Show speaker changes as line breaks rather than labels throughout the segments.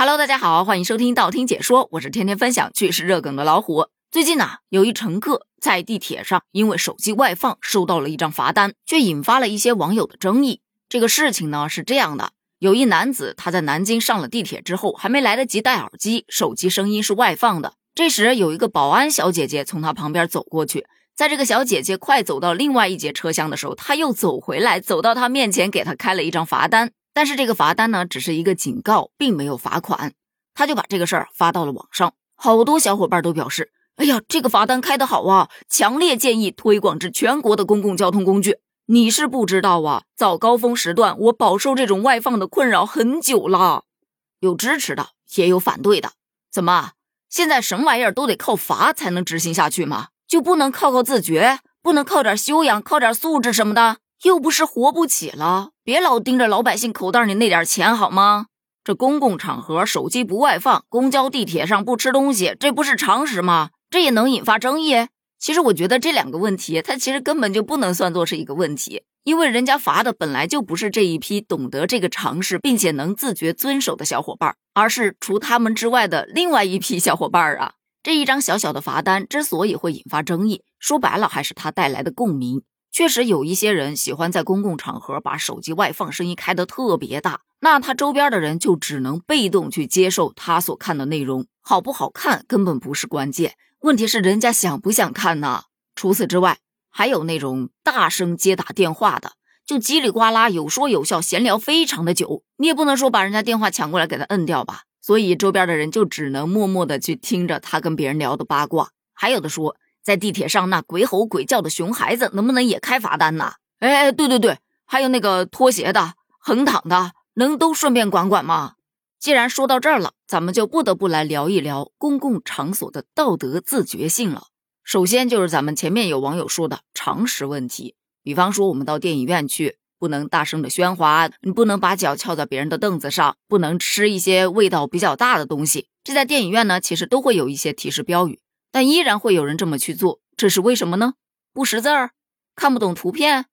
Hello，大家好，欢迎收听道听解说，我是天天分享趣事热梗的老虎。最近呢，有一乘客在地铁上因为手机外放收到了一张罚单，却引发了一些网友的争议。这个事情呢是这样的：有一男子他在南京上了地铁之后，还没来得及戴耳机，手机声音是外放的。这时有一个保安小姐姐从他旁边走过去，在这个小姐姐快走到另外一节车厢的时候，他又走回来，走到他面前给他开了一张罚单。但是这个罚单呢，只是一个警告，并没有罚款。他就把这个事儿发到了网上，好多小伙伴都表示：“哎呀，这个罚单开得好啊！强烈建议推广至全国的公共交通工具。”你是不知道啊，早高峰时段我饱受这种外放的困扰很久了。有支持的，也有反对的。怎么，现在什么玩意儿都得靠罚才能执行下去吗？就不能靠靠自觉，不能靠点修养，靠点素质什么的？又不是活不起了，别老盯着老百姓口袋里那点钱好吗？这公共场合手机不外放，公交地铁上不吃东西，这不是常识吗？这也能引发争议？其实我觉得这两个问题，它其实根本就不能算作是一个问题，因为人家罚的本来就不是这一批懂得这个常识并且能自觉遵守的小伙伴，而是除他们之外的另外一批小伙伴啊。这一张小小的罚单之所以会引发争议，说白了还是它带来的共鸣。确实有一些人喜欢在公共场合把手机外放声音开得特别大，那他周边的人就只能被动去接受他所看的内容，好不好看根本不是关键，问题是人家想不想看呢？除此之外，还有那种大声接打电话的，就叽里呱啦有说有笑，闲聊非常的久，你也不能说把人家电话抢过来给他摁掉吧，所以周边的人就只能默默的去听着他跟别人聊的八卦，还有的说。在地铁上那鬼吼鬼叫的熊孩子，能不能也开罚单呢？哎哎，对对对，还有那个拖鞋的、横躺的，能都顺便管管吗？既然说到这儿了，咱们就不得不来聊一聊公共场所的道德自觉性了。首先就是咱们前面有网友说的常识问题，比方说我们到电影院去，不能大声的喧哗，你不能把脚翘在别人的凳子上，不能吃一些味道比较大的东西。这在电影院呢，其实都会有一些提示标语。但依然会有人这么去做，这是为什么呢？不识字儿，看不懂图片，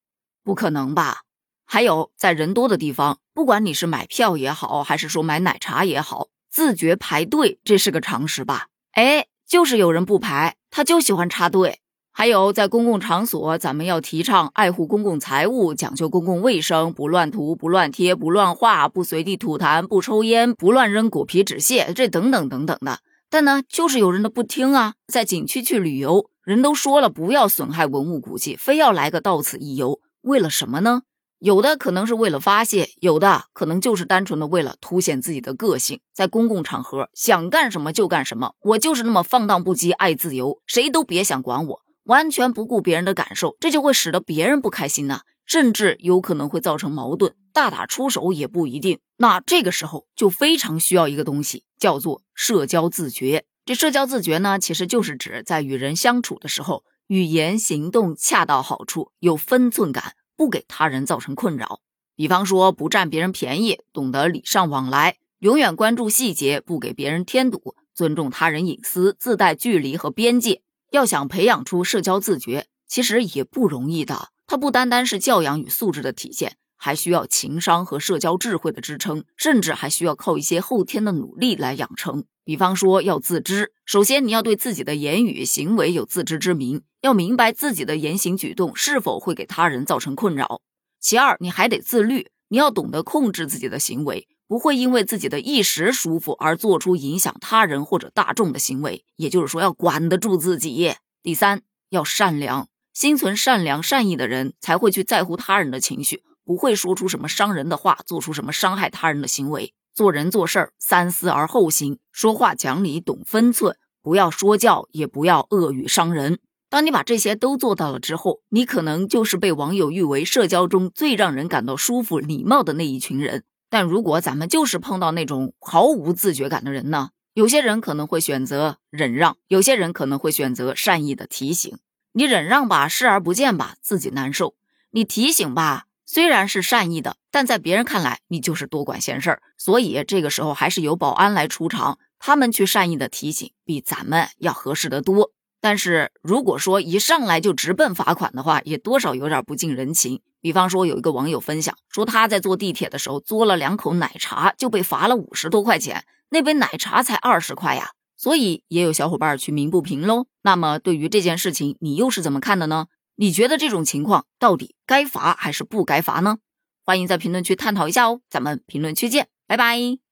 不可能吧？还有，在人多的地方，不管你是买票也好，还是说买奶茶也好，自觉排队，这是个常识吧？哎，就是有人不排，他就喜欢插队。还有，在公共场所，咱们要提倡爱护公共财物，讲究公共卫生，不乱涂、不乱贴、不乱画，不随地吐痰，不抽烟，不乱扔果皮纸屑，这等等等等的。但呢，就是有人的不听啊，在景区去旅游，人都说了不要损害文物古迹，非要来个到此一游，为了什么呢？有的可能是为了发泄，有的可能就是单纯的为了凸显自己的个性，在公共场合想干什么就干什么，我就是那么放荡不羁，爱自由，谁都别想管我，完全不顾别人的感受，这就会使得别人不开心呢。甚至有可能会造成矛盾，大打出手也不一定。那这个时候就非常需要一个东西，叫做社交自觉。这社交自觉呢，其实就是指在与人相处的时候，语言行动恰到好处，有分寸感，不给他人造成困扰。比方说，不占别人便宜，懂得礼尚往来，永远关注细节，不给别人添堵，尊重他人隐私，自带距离和边界。要想培养出社交自觉，其实也不容易的。它不单单是教养与素质的体现，还需要情商和社交智慧的支撑，甚至还需要靠一些后天的努力来养成。比方说，要自知，首先你要对自己的言语行为有自知之明，要明白自己的言行举动是否会给他人造成困扰。其二，你还得自律，你要懂得控制自己的行为，不会因为自己的一时舒服而做出影响他人或者大众的行为。也就是说，要管得住自己。第三，要善良。心存善良善意的人才会去在乎他人的情绪，不会说出什么伤人的话，做出什么伤害他人的行为。做人做事儿三思而后行，说话讲理懂分寸，不要说教，也不要恶语伤人。当你把这些都做到了之后，你可能就是被网友誉为社交中最让人感到舒服、礼貌的那一群人。但如果咱们就是碰到那种毫无自觉感的人呢？有些人可能会选择忍让，有些人可能会选择善意的提醒。你忍让吧，视而不见吧，自己难受；你提醒吧，虽然是善意的，但在别人看来你就是多管闲事儿。所以这个时候还是由保安来出场，他们去善意的提醒，比咱们要合适得多。但是如果说一上来就直奔罚款的话，也多少有点不近人情。比方说，有一个网友分享说，他在坐地铁的时候嘬了两口奶茶，就被罚了五十多块钱，那杯奶茶才二十块呀。所以也有小伙伴去鸣不平喽。那么对于这件事情，你又是怎么看的呢？你觉得这种情况到底该罚还是不该罚呢？欢迎在评论区探讨一下哦。咱们评论区见，拜拜。